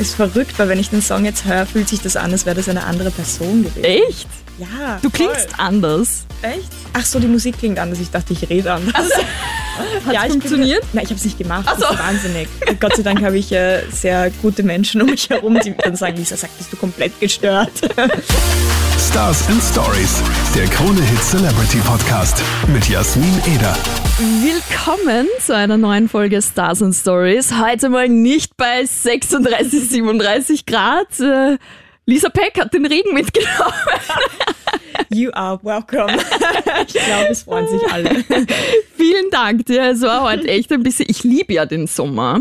Ist verrückt, weil wenn ich den Song jetzt höre, fühlt sich das an, als wäre das eine andere Person gewesen. Echt? Ja. Du klingst voll. anders. Echt? Ach so, die Musik klingt anders. Ich dachte, ich rede anders. Hat's ich funktioniert? Bin, nein, ich habe es nicht gemacht. Ach so. Das ist wahnsinnig. Gott sei Dank habe ich äh, sehr gute Menschen um mich herum, die dann sagen, Lisa sagt, bist du komplett gestört. Stars and Stories, der Krone Hit Celebrity Podcast mit Jasmin Eder. Willkommen zu einer neuen Folge Stars and Stories. Heute mal nicht bei 36, 37 Grad. Äh, Lisa Peck hat den Regen mitgenommen. You are welcome. Ich glaube, es freuen sich alle. Vielen Dank dir. Es war heute echt ein bisschen. Ich liebe ja den Sommer,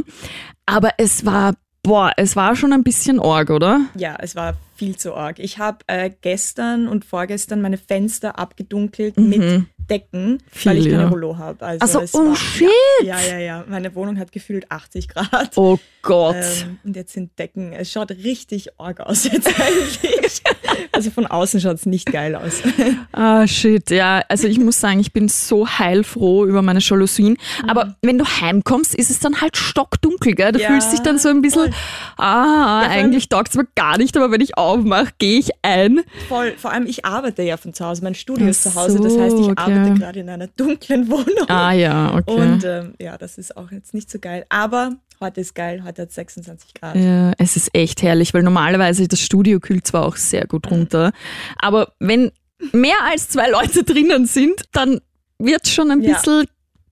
aber es war, boah, es war schon ein bisschen arg, oder? Ja, es war viel zu arg. Ich habe äh, gestern und vorgestern meine Fenster abgedunkelt mit Decken, weil ich Mhm. Viel, keine ja. Rollo habe. Also, Also, oh war, shit. Ja, ja, ja. Meine Wohnung hat gefühlt 80 Grad. Oh Gott. Ähm, und jetzt sind Decken. Es schaut richtig arg aus jetzt eigentlich. Also von außen schaut es nicht geil aus. Ah, shit, ja. Also ich muss sagen, ich bin so heilfroh über meine Jalousien. Aber wenn du heimkommst, ist es dann halt stockdunkel, gell? Du Ja, fühlst dich dann so ein bisschen, voll. ah, allem- eigentlich taugt es mir gar nicht, aber wenn ich aufmache, gehe ich ein. Voll. Vor allem, ich arbeite ja von zu Hause. Mein Studio ist zu Hause. Das heißt, ich okay. Arbeite gerade in einer dunklen Wohnung. Ah ja, okay. Und ähm, ja, das ist auch jetzt nicht so geil. Aber heute ist geil. Heute hat es 26 Grad. Ja, es ist echt herrlich, weil normalerweise das Studio kühlt zwar auch sehr gut runter, aber wenn mehr als zwei Leute drinnen sind, dann wird schon ein Ja. bisschen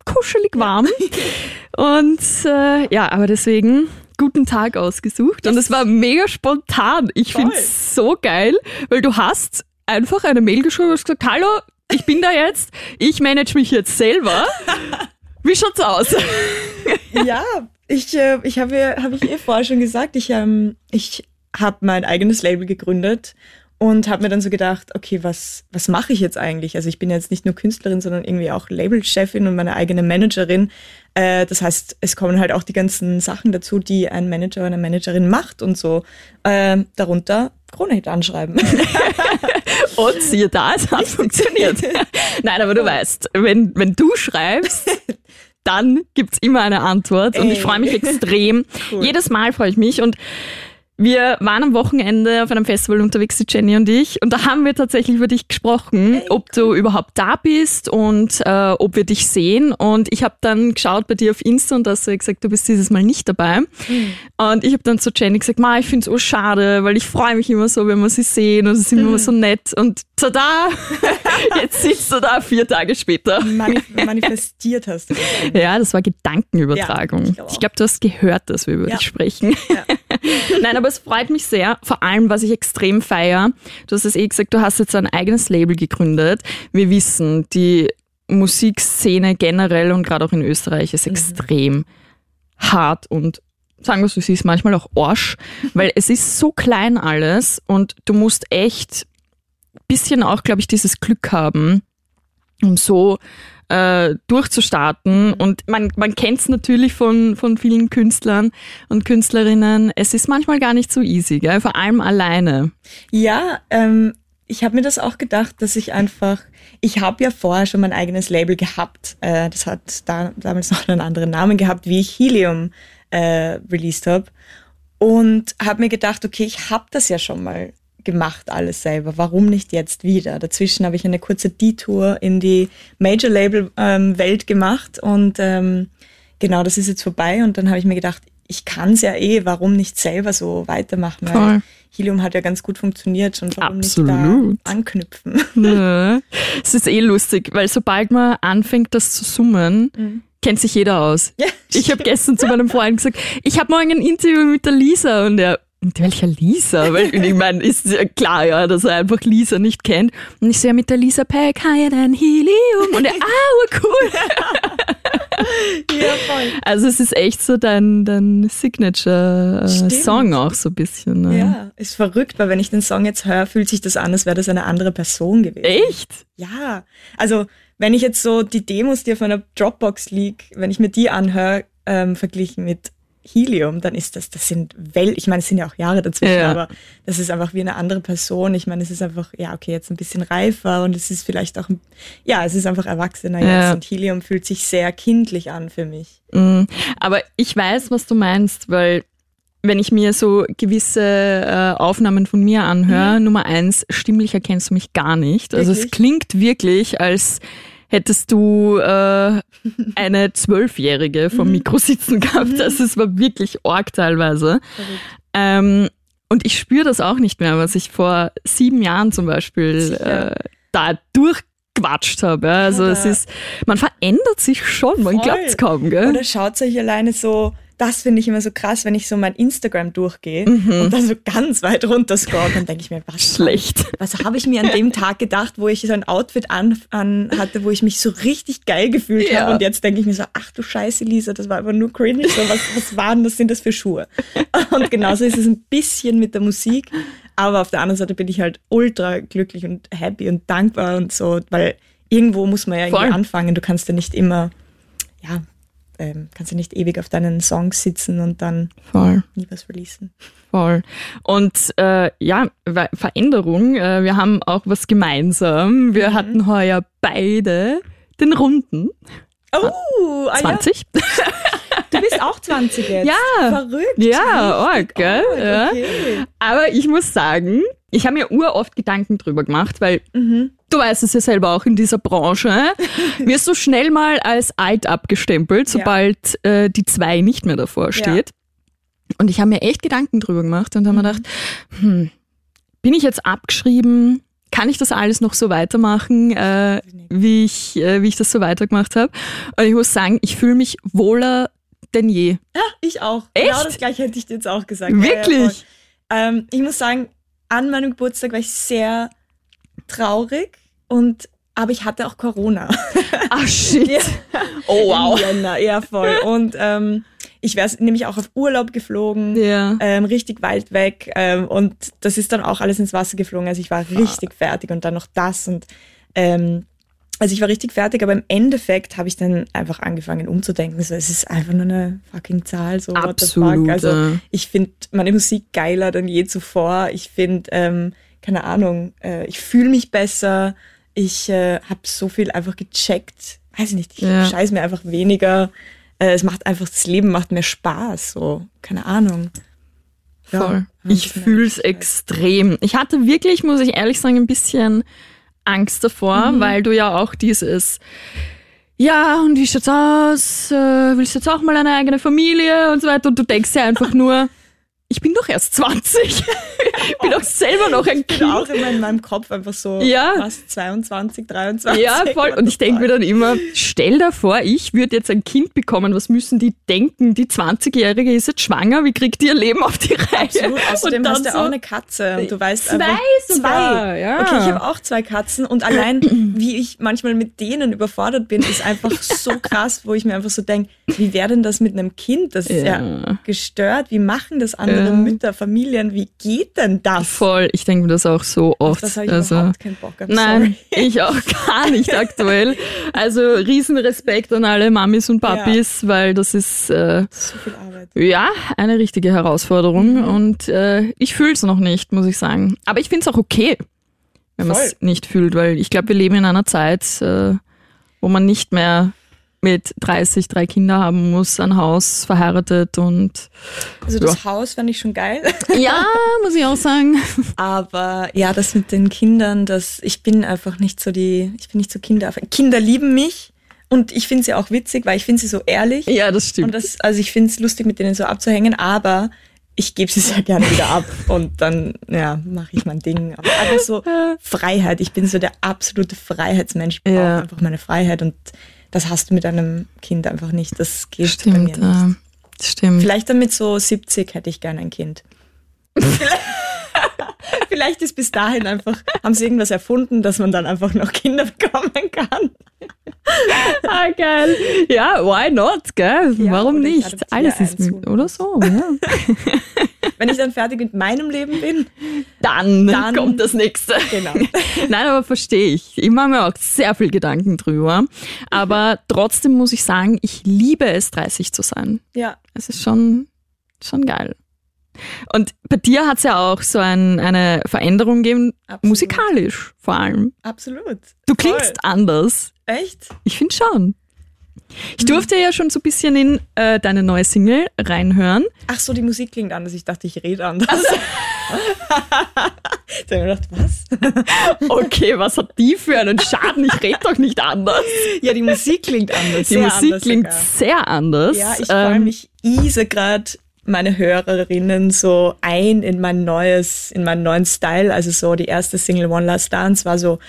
kuschelig warm. Und äh, ja, aber deswegen guten Tag ausgesucht und es war mega spontan. Ich finde es so geil, weil du hast einfach eine Mail geschrieben und hast gesagt, hallo, ich bin da jetzt, ich manage mich jetzt selber. Wie schaut's aus? ja, ich, äh, ich habe hab ich eh vorher schon gesagt, ich, ähm, ich habe mein eigenes Label gegründet und habe mir dann so gedacht, okay, was, was mache ich jetzt eigentlich? Also ich bin jetzt nicht nur Künstlerin, sondern irgendwie auch Labelchefin und meine eigene Managerin. Äh, das heißt, es kommen halt auch die ganzen Sachen dazu, die ein Manager oder eine Managerin macht und so. Äh, darunter Kronehit anschreiben. Und siehe da, es hat funktioniert. Nein, aber du weißt, wenn, wenn du schreibst, dann gibt's immer eine Antwort und ich Ey. freue mich extrem. Cool. Jedes Mal freue ich mich und wir waren am Wochenende auf einem Festival unterwegs, die Jenny und ich, und da haben wir tatsächlich über dich gesprochen, ob du überhaupt da bist und äh, ob wir dich sehen. Und ich habe dann geschaut bei dir auf Insta und da hast du gesagt, du bist dieses Mal nicht dabei. Und ich habe dann zu Jenny gesagt, Ma, ich finde es so schade, weil ich freue mich immer so, wenn wir sie sehen und es ist immer so nett. Und tada, jetzt sitzt du da vier Tage später. Manif manifestiert hast du das. Ja, das war Gedankenübertragung. Ja, ich glaub glaube, auch. du hast gehört, dass wir über Ja. dich sprechen. Nein, aber es freut mich sehr. Vor allem, was ich extrem feier. Du hast es eh gesagt, du hast jetzt ein eigenes Label gegründet. Wir wissen, die Musikszene generell und gerade auch in Österreich Mhm. ist extrem hart und sagen wir es, es ist manchmal auch Arsch, weil es ist so klein alles und du musst echt bisschen auch, glaube ich, dieses Glück haben, um so äh, durchzustarten. Und man, man kennt es natürlich von, von vielen Künstlern und Künstlerinnen. Es ist manchmal gar nicht so easy, gell? vor allem alleine. Ja, ähm, ich habe mir das auch gedacht, dass ich einfach, ich habe ja vorher schon mein eigenes Label gehabt. Äh, das hat da, damals noch einen anderen Namen gehabt, wie ich Helium äh, released habe. Und habe mir gedacht, okay, ich habe das ja schon mal gemacht, alles selber. Warum nicht jetzt wieder? Dazwischen habe ich eine kurze Detour in die Major-Label-Welt gemacht und ähm, genau, das ist jetzt vorbei. Und dann habe ich mir gedacht, ich kann es ja eh, warum nicht selber so weitermachen? Weil Voll. Helium hat ja ganz gut funktioniert und warum Absolut. nicht da anknüpfen? Ja. Es ist eh lustig, weil sobald man anfängt, das zu summen, kennt sich jeder aus. Ja, Ich habe gestern zu meinem Freund gesagt, ich habe morgen ein Interview mit der Lisa und er, mit welcher Lisa? Weil ich meine, ist ja klar, ja, dass er einfach Lisa nicht kennt. Und ich so, ja, mit der Lisa Peck, higher than Helium. Und er, ah, cool. ja, voll. Also es ist echt so dein, dein. Signature-Song auch so ein bisschen. Ne? Ja, ist verrückt, weil wenn ich den Song jetzt höre, fühlt sich das an, als wäre das eine andere Person gewesen. Echt? Ja, also wenn ich jetzt so die Demos, die auf meiner Dropbox liegen, wenn ich mir die anhöre, ähm, verglichen mit Helium, dann ist das, das sind Welt, ich meine, es sind ja auch Jahre dazwischen, Ja. aber das ist einfach wie eine andere Person. Ich meine, es ist einfach, ja, okay, jetzt ein bisschen reifer und es ist vielleicht auch, ja, es ist einfach erwachsener Ja. jetzt und Helium fühlt sich sehr kindlich an für mich. Mm, Aber ich weiß, was du meinst, weil wenn ich mir so gewisse äh, Aufnahmen von mir anhöre, Mhm. Nummer eins, stimmlich erkennst du mich gar nicht. Also es klingt wirklich, als hättest du äh, eine Zwölfjährige vom Mhm. Mikro sitzen gehabt. Also es war wirklich arg teilweise. Ähm, und ich spüre das auch nicht mehr, was ich vor sieben Jahren zum Beispiel äh, da durchquatscht habe. Ja. Also Ja, es ist, man verändert sich schon, man glaubt es kaum, gell? Oder schaut euch alleine so, das finde ich immer so krass, wenn ich so mein Instagram durchgehe Mhm. und dann so ganz weit runter scroll, dann denke ich mir, was Schlecht. Was habe ich mir an dem Tag gedacht, wo ich so ein Outfit an, an hatte, wo ich mich so richtig geil gefühlt Ja. habe und jetzt denke ich mir so, ach du Scheiße, Lisa, das war aber nur cringe. So, was, was waren das, sind das für Schuhe? Und genauso ist es ein bisschen mit der Musik, aber auf der anderen Seite bin ich halt ultra glücklich und happy und dankbar und so, weil irgendwo muss man ja irgendwie Voll. anfangen. Du kannst ja nicht immer, ja, ähm, kannst ja nicht ewig auf deinen Songs sitzen und dann Voll. nie was releasen. Voll. Und äh, ja, Ve- Veränderung, äh, wir haben auch was gemeinsam. Wir hatten heuer beide den Runden Oh, ah, ja. 20. Du bist auch 20 jetzt. Ja. Verrückt. Ja, arg, gell? Ja. Okay. Aber ich muss sagen, ich habe mir uroft Gedanken drüber gemacht, weil Mhm. du weißt es ja selber auch in dieser Branche, wirst du schnell mal als alt abgestempelt, Ja. sobald äh, die zwei nicht mehr davor steht. Und ich habe mir echt Gedanken drüber gemacht und habe Mhm. mir gedacht, hm, bin ich jetzt abgeschrieben? Kann ich das alles noch so weitermachen, äh, wie, ich, äh, wie ich das so weitergemacht habe? Und ich muss sagen, ich fühle mich wohler denn je. Ich auch. Echt? Genau das gleiche hätte ich dir jetzt auch gesagt. Ja, ja, Wirklich? voll. ähm, ich muss sagen, an meinem Geburtstag war ich sehr traurig und aber ich hatte auch Corona. Ach shit. Ja. Oh wow. Jänner, ja voll. Und ähm, ich wäre nämlich auch auf Urlaub geflogen. Ja. Ähm, richtig weit weg ähm, und das ist dann auch alles ins Wasser geflogen. Also ich war richtig fertig und dann noch das und ähm, also ich war richtig fertig, aber im Endeffekt habe ich dann einfach angefangen umzudenken. So, es ist einfach nur eine fucking Zahl. So, what the fuck. Absolut. Also ich finde meine Musik geiler denn je zuvor. Ich finde, ähm, keine Ahnung, äh, ich fühle mich besser. Ich äh, habe so viel einfach gecheckt. Weiß ich nicht, ich Ja. scheiß mir einfach weniger. Äh, es macht einfach, das Leben macht mehr Spaß. So, keine Ahnung. Ja, Voll. ein Ich fühle es extrem. Ich hatte wirklich, muss ich ehrlich sagen, ein bisschen Angst davor, Mhm. weil du ja auch dieses, ja, und wie schaut's aus? Äh, willst du jetzt auch mal eine eigene Familie und so weiter? Und du denkst ja einfach nur, ich bin doch erst 20. ich bin doch selber noch ein Ich bin Kind. auch immer in meinem Kopf einfach so Ja. fast 22, 23. Ja, voll. Und ich denke mir dann immer, stell dir vor, ich würde jetzt ein Kind bekommen, was müssen die denken? Die 20-Jährige ist jetzt schwanger, wie kriegt die ihr Leben auf die Reihe? Absolut. Außerdem hast du so- auch eine Katze und du weißt Zwei einfach sogar, ja. Okay, ich habe auch zwei Katzen und allein wie ich manchmal mit denen überfordert bin, ist einfach so krass, wo ich mir einfach so denke, wie wäre denn das mit einem Kind? Das ist ja, Ja. gestört. Wie machen das andere Ja. Mütter, Familien? Wie geht denn das? Voll, ich denke mir das auch so Auf oft. das habe ich also, überhaupt keinen Bock. I'm nein, sorry. ich auch gar nicht aktuell. Also Riesenrespekt an alle Mamis und Papis, weil das ist äh, So viel Arbeit. ja eine richtige Herausforderung Mhm. und äh, ich fühle es noch nicht, muss ich sagen. Aber ich finde es auch okay, wenn man es nicht fühlt, weil ich glaube, wir leben in einer Zeit, äh, wo man nicht mehr mit 30 drei Kinder haben muss, ein Haus, verheiratet und Also das Haus fand ich schon geil. ja, muss ich auch sagen. Aber ja, das mit den Kindern, das, ich bin einfach nicht so die, ich bin nicht so Kinder. Kinder lieben mich und ich finde sie auch witzig, weil ich finde sie so ehrlich. Ja, das stimmt. Und das, also ich finde es lustig, mit denen so abzuhängen, aber ich gebe sie sehr gerne wieder ab und dann, ja, mache ich mein Ding. Aber einfach so Freiheit. Ich bin so der absolute Freiheitsmensch. Ich brauche Ja. einfach meine Freiheit und das hast du mit einem Kind einfach nicht. Das geht bei stimmt, mir nicht. äh, stimmt. Vielleicht dann mit so 70 hätte ich gerne ein Kind. Vielleicht ist bis dahin einfach, haben sie irgendwas erfunden, dass man dann einfach noch Kinder bekommen kann. Ah, geil. Ja, why not, gell? Ja, Warum nicht? Alles ist mit, oder so, ja. Wenn ich dann fertig mit meinem Leben bin, Dann, Dann- kommt das nächste. genau. Nein, aber verstehe ich. Ich mache mir auch sehr viel Gedanken drüber. Aber trotzdem muss ich sagen, ich liebe es, 30 zu sein. Ja, Es ist schon, schon geil. Und bei dir hat es ja auch so ein, eine Veränderung gegeben, Absolut. musikalisch vor allem. absolut. Du klingst anders. Echt? Ich finde schon. Ich durfte ja schon so ein bisschen in äh, deine neue Single reinhören. Ach so, die Musik klingt anders. Ich dachte, ich rede anders. Also. da habe ich gedacht, was? okay, was hat die für einen Schaden? Ich rede doch nicht anders. Ja, die Musik klingt anders. Die Musik anders klingt sogar. sehr anders. Ja, ich freue ähm, mich ease gerade meine Hörerinnen so ein in mein neues, in meinen neuen Style. Also so die erste Single One Last Dance war so,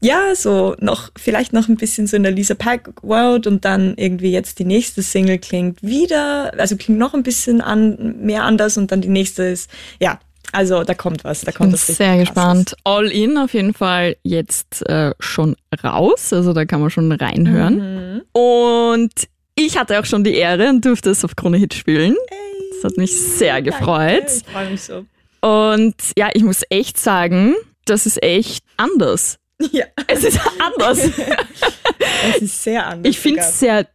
ja, so noch, vielleicht noch ein bisschen so in der Lisa Pike World und dann irgendwie jetzt die nächste Single klingt wieder, also klingt noch ein bisschen an, mehr anders und dann die nächste ist, ja, also da kommt was, da kommt ich bin Sehr gespannt. All In auf jeden Fall jetzt äh, schon raus, also da kann man schon reinhören. Mhm. Und ich hatte auch schon die Ehre und durfte es auf Krone Hit spielen. Das hat mich sehr gefreut. Danke, ich freue mich so. Und ja, ich muss echt sagen, das ist echt anders. Ja. Es ist anders. es ist sehr anders. Ich finde es sehr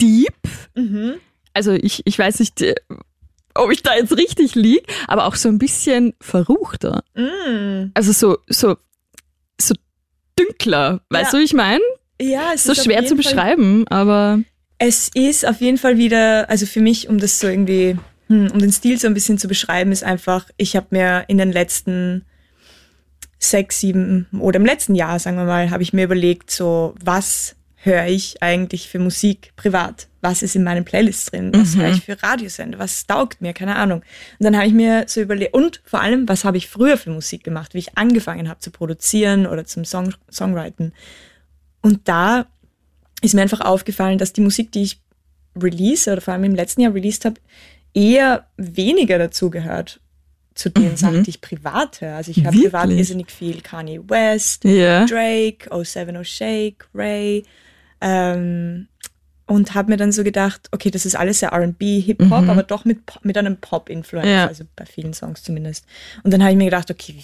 deep. Mhm. Also ich, ich weiß nicht, äh, ob ich da jetzt richtig liege, aber auch so ein bisschen verruchter. Mm. Also so, so, so dünkler. Weißt ja. du, wie ich meine? Ja, es so ist so schwer zu beschreiben, Fall, aber. Es ist auf jeden Fall wieder, also für mich, um das so irgendwie, hm, um den Stil so ein bisschen zu beschreiben, ist einfach, ich habe mir in den letzten sechs, sieben oder im letzten Jahr, sagen wir mal, habe ich mir überlegt, so was höre ich eigentlich für Musik privat? Was ist in meinen Playlists drin? Was mhm. höre ich für Radiosender? Was taugt mir? Keine Ahnung. Und dann habe ich mir so überlegt, und vor allem, was habe ich früher für Musik gemacht, wie ich angefangen habe zu produzieren oder zum Song Songwriten. Und da ist mir einfach aufgefallen, dass die Musik, die ich release oder vor allem im letzten Jahr released habe, eher weniger dazu gehört zu den mhm. Sachen, die ich privat höre. Also ich höre privat irrsinnig viel Kanye West, yeah. Drake, 070 Shake, Ray. Ähm, und habe mir dann so gedacht, okay, das ist alles sehr R&B, Hip-Hop, mhm. aber doch mit, mit einem Pop-Influence, ja. also bei vielen Songs zumindest. Und dann habe ich mir gedacht, okay,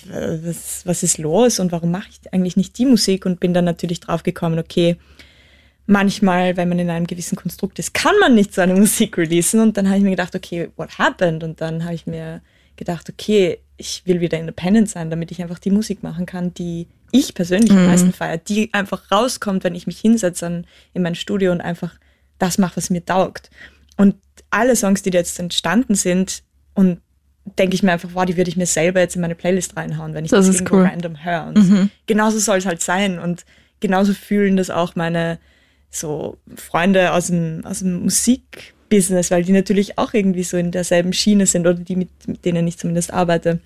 was, was ist los und warum mache ich eigentlich nicht die Musik? Und bin dann natürlich drauf gekommen, okay, manchmal, wenn man in einem gewissen Konstrukt ist, kann man nicht so eine Musik releasen. Und dann habe ich mir gedacht, okay, what happened? Und dann habe ich mir gedacht, okay, ich will wieder independent sein, damit ich einfach die Musik machen kann, die ich persönlich mhm. am meisten feiere, die einfach rauskommt, wenn ich mich hinsetze in mein Studio und einfach das mache, was mir taugt. Und alle Songs, die jetzt entstanden sind, und denke ich mir einfach, wow, die würde ich mir selber jetzt in meine Playlist reinhauen, wenn ich das, das irgendwo cool. random höre. Und mhm. genauso soll es halt sein. Und genauso fühlen das auch meine so Freunde aus dem, aus dem Musik Business, weil die natürlich auch irgendwie so in derselben Schiene sind oder die, mit, mit denen ich zumindest arbeite.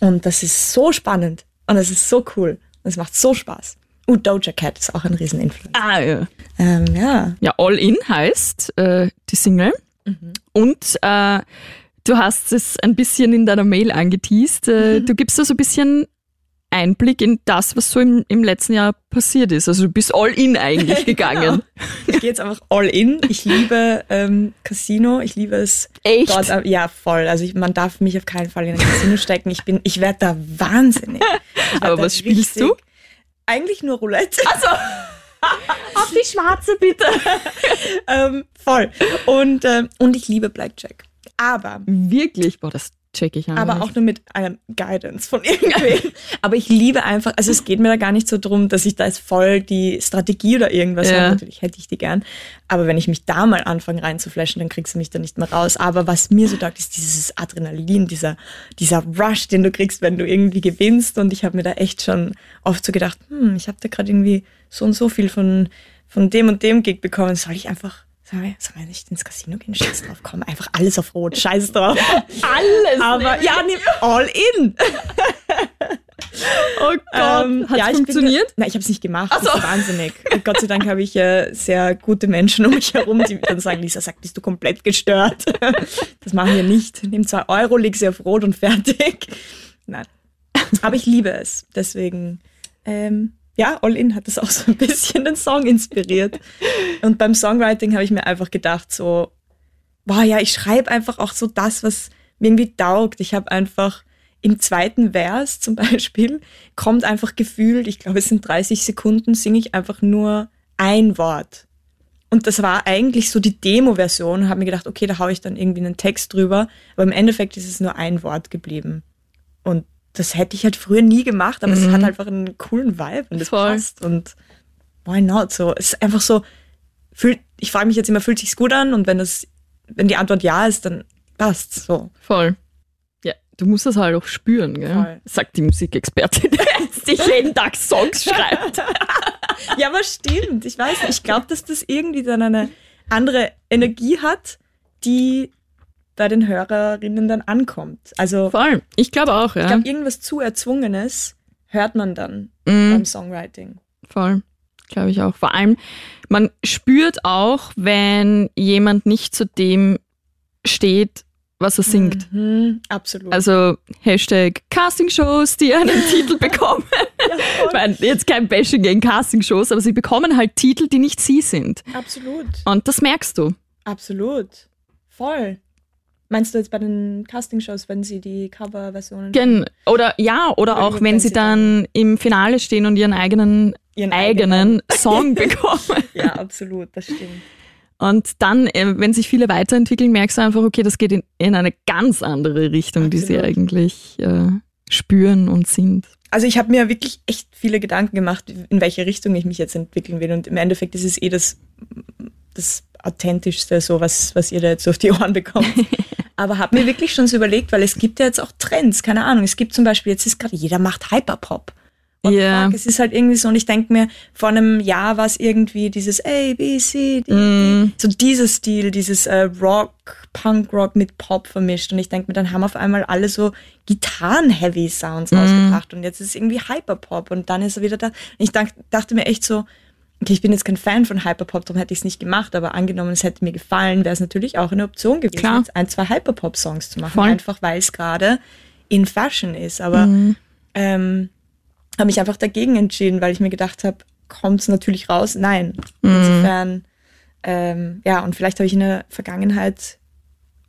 Und das ist so spannend und das ist so cool und es macht so Spaß. Und Doja Cat ist auch ein Rieseninfluencer. Ah, ja. Ähm, ja. Ja, All In heißt äh, die Single. Mhm. Und äh, du hast es ein bisschen in deiner Mail angeteased. Äh, mhm. Du gibst da so ein bisschen Einblick in das, was so im, im letzten Jahr passiert ist. Also du bist all in eigentlich gegangen. genau. Ich gehe jetzt einfach all in. Ich liebe ähm, Casino. Ich liebe es. Echt? Dort, ja, voll. Also ich, man darf mich auf keinen Fall in ein Casino stecken. Ich bin, ich werde da wahnsinnig. Aber was spielst du? Eigentlich nur Roulette. Also. auf die schwarze bitte. ähm, voll. Und, ähm, und ich liebe Blackjack. Aber. Wirklich? Boah, das check ich Aber auch nur mit einem Guidance von irgendwem. aber ich liebe einfach, also es geht mir da gar nicht so drum, dass ich da jetzt voll die Strategie oder irgendwas ja. habe. Natürlich hätte ich die gern. Aber wenn ich mich da mal anfange reinzuflashen, dann kriegst du mich da nicht mehr raus. Aber was mir so taugt, ist dieses Adrenalin, dieser, dieser Rush, den du kriegst, wenn du irgendwie gewinnst. Und ich habe mir da echt schon oft so gedacht, hm, ich habe da gerade irgendwie so und so viel von, von dem und dem Gig bekommen. Soll ich einfach Wir, sollen wir nicht ins Casino gehen? Scheiß drauf, komm, einfach alles auf Rot, scheiß drauf. alles! Aber ja, nee, all in! oh Gott, ähm, hat ja, funktioniert? Bin, nein, ich habe es nicht gemacht, Ach so. das ist wahnsinnig. Und Gott sei Dank habe ich äh, sehr gute Menschen um mich herum, die dann sagen, Lisa sagt, bist du komplett gestört. das machen wir nicht. Nimm zwei Euro, leg sie auf Rot und fertig. Nein. Aber ich liebe es, deswegen... Ähm, ja, All In hat das auch so ein bisschen den Song inspiriert. Und beim Songwriting habe ich mir einfach gedacht, so, boah, ja, ich schreibe einfach auch so das, was mir irgendwie taugt. Ich habe einfach im zweiten Vers zum Beispiel kommt einfach gefühlt, ich glaube, es sind 30 Sekunden, singe ich einfach nur ein Wort. Und das war eigentlich so die Demo-Version. Habe mir gedacht, okay, da haue ich dann irgendwie einen Text drüber. Aber im Endeffekt ist es nur ein Wort geblieben. Und das hätte ich halt früher nie gemacht, aber mhm. es hat einfach einen coolen Vibe und es passt und why not? So, es ist einfach so, fühlt, ich frage mich jetzt immer, fühlt sich's gut an? Und wenn das, wenn die Antwort ja ist, dann passt's so. Voll. Ja, du musst das halt auch spüren, gell? Voll. Sagt die Musikexpertin, die jeden Tag Songs schreibt. Ja, aber stimmt. Ich weiß nicht. Ich glaube, dass das irgendwie dann eine andere Energie hat, die bei den Hörerinnen dann ankommt. Also Voll. Ich glaube auch, ja. ich glaube, irgendwas zu Erzwungenes hört man dann Mhm. beim Songwriting. Voll. Glaube ich auch. Vor allem, man spürt auch, wenn jemand nicht zu dem steht, was er singt. Mhm, absolut. Also Hashtag Castingshows, die einen Titel bekommen. ich meine, jetzt kein Bashing gegen Castingshows, aber sie bekommen halt Titel, die nicht sie sind. absolut. Und das merkst du. Absolut. Voll. Meinst du jetzt bei den Castingshows, wenn sie die Coverversionen Gen oder ja, oder auch wenn wenn sie sie dann im Finale stehen und ihren eigenen ihren eigenen Song bekommen. Ja, absolut, das stimmt. Und dann, äh, wenn sich viele weiterentwickeln, merkst du einfach, okay, das geht in, in eine ganz andere Richtung, die sie Absolut. eigentlich äh, spüren und sind. Also ich habe mir wirklich echt viele Gedanken gemacht, in welche Richtung ich mich jetzt entwickeln will. Und im Endeffekt ist es eh das, das authentischste, so was, was ihr da jetzt auf die Ohren bekommt. Aber habe mir wirklich schon so überlegt, weil es gibt ja jetzt auch Trends, keine Ahnung. Es gibt zum Beispiel, jetzt ist gerade, jeder macht Hyperpop. Und Ja. fuck, es ist halt irgendwie so, und ich denke mir, vor einem Jahr war es irgendwie dieses A, B, C, D, Mm. D. So dieser Stil, dieses äh, Rock, Punk-Rock mit Pop vermischt. Und ich denke mir, dann haben auf einmal alle so Gitarren-Heavy-Sounds rausgebracht. Und jetzt ist es irgendwie Hyperpop. Und dann ist er wieder da. Und ich dank, dachte mir echt so, okay, ich bin jetzt kein Fan von Hyperpop, darum hätte ich es nicht gemacht. Aber angenommen, es hätte mir gefallen, wäre es natürlich auch eine Option gewesen, Klar. jetzt ein, zwei Hyperpop-Songs zu machen. Voll. Einfach weil es gerade in Fashion ist. Aber ähm, habe mich einfach dagegen entschieden, weil ich mir gedacht habe, kommt es natürlich raus? Nein. Insofern, ähm, ja, und vielleicht habe ich in der Vergangenheit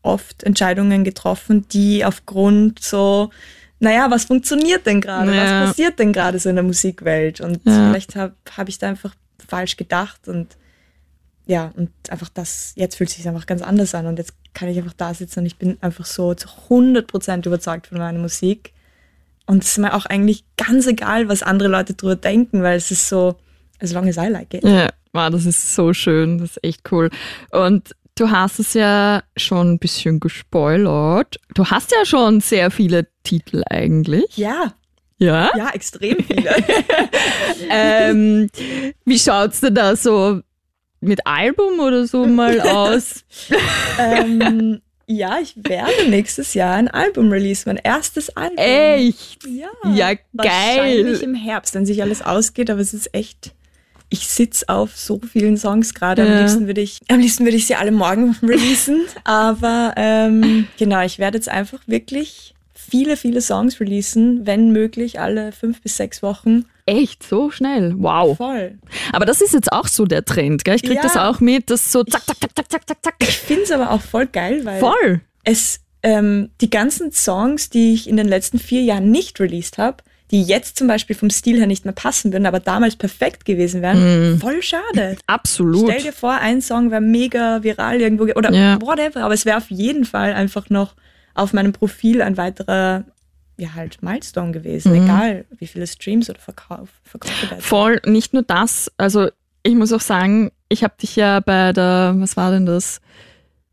oft Entscheidungen getroffen, die aufgrund so, naja, was funktioniert denn gerade? Ja. Was passiert denn gerade so in der Musikwelt? Und Ja. vielleicht habe hab ich da einfach falsch gedacht und ja, und einfach das, jetzt fühlt es sich einfach ganz anders an und jetzt kann ich einfach da sitzen und ich bin einfach so zu 100% überzeugt von meiner Musik. Und es ist mir auch eigentlich ganz egal, was andere Leute drüber denken, weil es ist so, as long as I like it. Ja, wow, das ist so schön, das ist echt cool. Und du hast es ja schon ein bisschen gespoilert. Du hast ja schon sehr viele Titel eigentlich. Ja, Ja. ja, extrem viele. Ähm, wie schaut's denn da so mit Album oder so mal aus? ähm, ja, ich werde nächstes Jahr ein Album release, mein erstes Album. Echt? Ja, Ja, Wahrscheinlich geil. im Herbst, wenn sich alles ausgeht, aber es ist echt. Ich sitz auf so vielen Songs gerade. Am Ja. liebsten würde ich, am liebsten würde ich sie alle morgen releasen. aber ähm, genau, ich werde jetzt einfach wirklich viele, viele Songs releasen, wenn möglich alle fünf bis sechs Wochen. Echt so schnell? Wow. Voll. Aber das ist jetzt auch so der Trend, gell? Ich krieg Ja. das auch mit, dass so zack, zack, zack, zack, zack, zack, zack. Ich finde es aber auch voll geil, weil Voll. es ähm, die ganzen Songs, die ich in den letzten vier Jahren nicht released habe, die jetzt zum Beispiel vom Stil her nicht mehr passen würden, aber damals perfekt gewesen wären, voll schade. Absolut. Stell dir vor, ein Song wäre mega viral irgendwo ge- oder Ja. whatever, aber es wäre auf jeden Fall einfach noch auf meinem Profil ein weiterer, ja halt Milestone gewesen, Mhm. egal wie viele Streams oder Verkauf, Verkäufe da. Voll, nicht nur das, also ich muss auch sagen, ich habe dich ja bei der, was war denn das?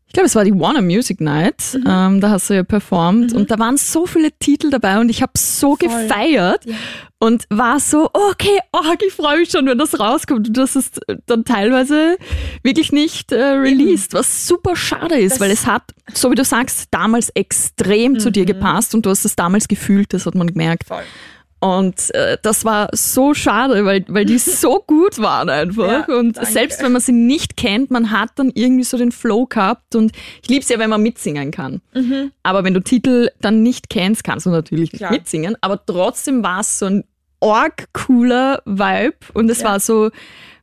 Ich glaube, es war die Warner Music Night, Mhm. ähm, da hast du ja performt und da waren so viele Titel dabei und ich habe so Voll. gefeiert Ja. und war so, okay, oh, ich freue mich schon, wenn das rauskommt und das ist dann teilweise wirklich nicht äh, released, was super schade ist, Das- weil es hat, so wie du sagst, damals extrem zu dir Mhm. gepasst und du hast es damals gefühlt, das hat man gemerkt. Voll. Und äh, das war so schade, weil, weil die so gut waren einfach. Ja, und danke. selbst wenn man sie nicht kennt, man hat dann irgendwie so den Flow gehabt. Und ich lieb's ja, wenn man mitsingen kann. Aber wenn du Titel dann nicht kennst, kannst du natürlich nicht Klar. mitsingen. Aber trotzdem war es so ein org cooler Vibe. Und es Ja. war so,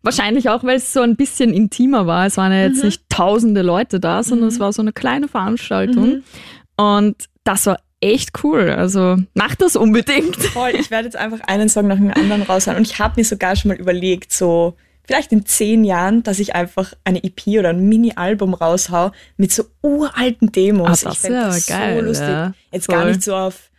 wahrscheinlich auch, weil es so ein bisschen intimer war. Es waren ja jetzt nicht tausende Leute da, sondern es war so eine kleine Veranstaltung. Und das war echt cool. Also mach das unbedingt. Voll, ich werde jetzt einfach einen Song nach dem anderen raushauen. Und ich habe mir sogar schon mal überlegt, so vielleicht in zehn Jahren, dass ich einfach eine EP oder ein Mini-Album raushau mit so uralten Demos. Ah, das ich wär das geil, so lustig. ja. Jetzt Voll. gar nicht so auf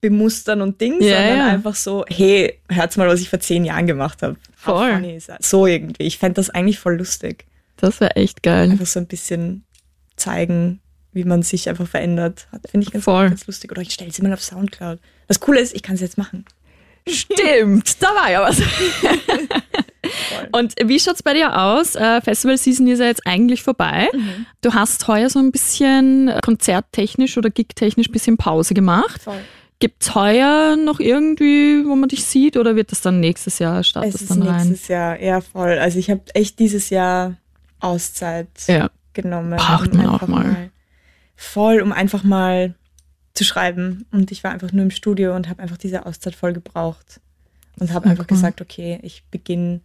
Bemustern und Dings, Ja, sondern ja. einfach so, hey, hört's mal, was ich vor zehn Jahren gemacht habe. Voll. So irgendwie. Ich fände das eigentlich voll lustig. Das wäre echt geil. Einfach so ein bisschen zeigen, wie man sich einfach verändert. Finde ich ganz, Voll. ganz lustig. Oder ich stelle sie mal auf Soundcloud. Das Coole ist, ich kann es jetzt machen. Stimmt, da war ja was. Und wie schaut's bei dir aus? Äh, Festival Season ist ja jetzt eigentlich vorbei. Mhm. Du hast heuer so ein bisschen äh, konzerttechnisch oder gigtechnisch ein bisschen Pause gemacht. Voll. Gibt's heuer noch irgendwie, wo man dich sieht oder wird das dann nächstes Jahr startet Es ist dann rein? nächstes Jahr eher voll. Also ich habe echt dieses Jahr Auszeit Ja. genommen. Braucht man auch einfach mal. Voll, um einfach mal zu schreiben. Und ich war einfach nur im Studio und habe einfach diese Auszeit voll gebraucht. Und habe einfach cool. gesagt, okay, ich beginne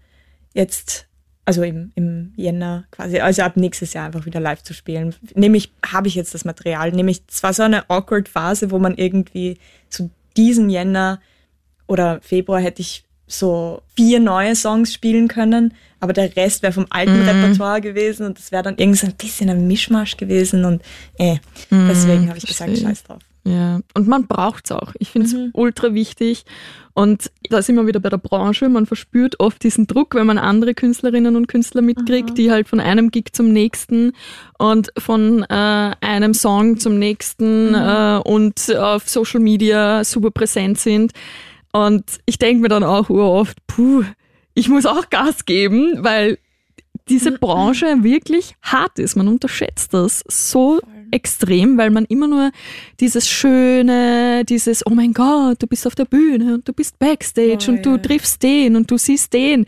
jetzt, also im, im Jänner quasi, also ab nächstes Jahr einfach wieder live zu spielen. Nämlich habe ich jetzt das Material. Nämlich, es war so eine awkward Phase, wo man irgendwie so diesen Jänner oder Februar hätte ich so vier neue Songs spielen können, aber der Rest wäre vom alten Mhm. Repertoire gewesen und das wäre dann irgendwie so ein bisschen ein Mischmasch gewesen und äh, deswegen habe ich gesagt, Mhm, verstehe. scheiß drauf. Ja, und man braucht's auch. Ich finde es Mhm. ultra wichtig. Und da sind wir wieder bei der Branche. Man verspürt oft diesen Druck, wenn man andere Künstlerinnen und Künstler mitkriegt, die halt von einem Gig zum nächsten und von äh, einem Song zum nächsten äh, und auf Social Media super präsent sind. Und ich denke mir dann auch oft, puh, ich muss auch Gas geben, weil diese Branche wirklich hart ist. Man unterschätzt das so extrem, weil man immer nur dieses Schöne, dieses, oh mein Gott, du bist auf der Bühne und du bist Backstage Oh, und du ja. triffst den und du siehst den.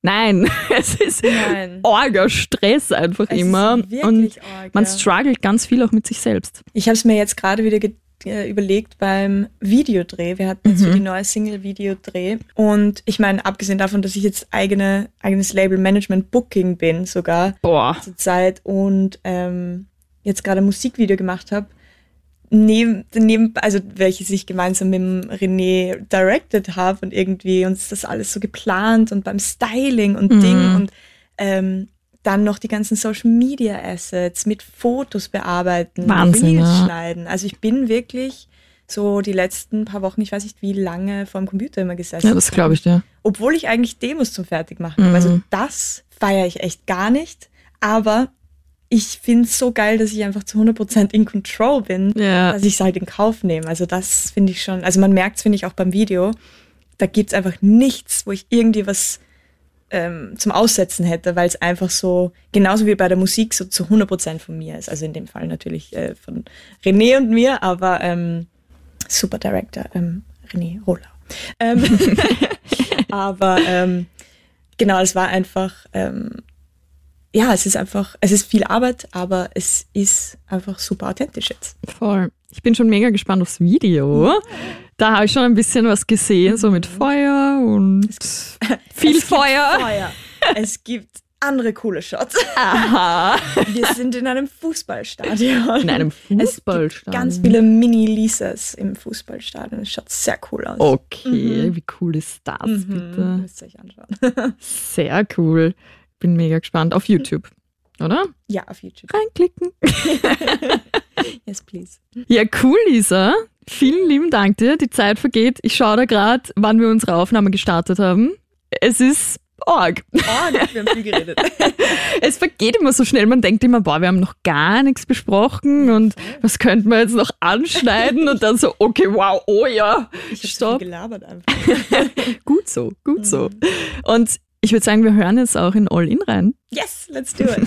Nein, es ist Nein. orger Stress einfach Es ist immer. wirklich Und man struggelt ganz viel auch mit sich selbst. Ich habe es mir jetzt gerade wieder ge äh, überlegt beim Videodreh. Wir hatten jetzt Mhm. für die neue Single Videodreh. Und ich meine, abgesehen davon, dass ich jetzt eigene, eigenes Label Management Booking bin sogar Boah. zur Zeit und ähm, jetzt gerade ein Musikvideo gemacht habe, neben, neben, also welches ich gemeinsam mit René directed habe und irgendwie uns das alles so geplant und beim Styling und Mhm. Ding und ähm, dann noch die ganzen Social Media Assets mit Fotos bearbeiten, Wahnsinn, Reels ja. schneiden. Also ich bin wirklich so die letzten paar Wochen, ich weiß nicht wie lange, vor dem Computer immer gesessen. Ja, das glaube ich dir. Obwohl ich eigentlich Demos zum Fertigmachen habe. Mhm. Also das feiere ich echt gar nicht. Aber ich finde es so geil, dass ich einfach zu 100% in Control bin, Ja. dass ich es halt in Kauf nehme. Also das finde ich schon, also man merkt es, finde ich, auch beim Video. Da gibt's einfach nichts, wo ich irgendwie was ähm, zum Aussetzen hätte, weil es einfach so, genauso wie bei der Musik, so zu 100% von mir ist. Also in dem Fall natürlich äh, von René und mir, aber ähm, super Director, ähm, René Roller. Ähm, aber ähm, genau, es war einfach, ähm, ja, es ist einfach, es ist viel Arbeit, aber es ist einfach super authentisch jetzt. Voll. Ich bin schon mega gespannt aufs Video. Da habe ich schon ein bisschen was gesehen, so mit Feuer und viel Es Feuer. Feuer. Es gibt andere coole Shots. Aha. Wir sind in einem Fußballstadion. In einem Es gibt Fußballstadion. ganz viele Mini-Lisas im Fußballstadion. Es schaut sehr cool aus. Okay, wie cool ist das Mhm, bitte? Müsst ihr euch anschauen. Sehr cool. Bin mega gespannt. Auf YouTube, oder? ja, auf YouTube. Reinklicken. Yes, please. Ja, cool, Lisa. Vielen lieben Dank dir. Die Zeit vergeht. Ich schaue da gerade, wann wir unsere Aufnahme gestartet haben. Es ist arg. Oh, wir haben viel geredet. Es vergeht immer so schnell. Man denkt immer, boah, wir haben noch gar nichts besprochen und was könnten wir jetzt noch anschneiden? Und dann so, okay, wow, oh ja, Ich stopp. viel gelabert einfach. Gut so, gut so. Und ich würde sagen, wir hören jetzt auch in All In rein. Yes, let's do it.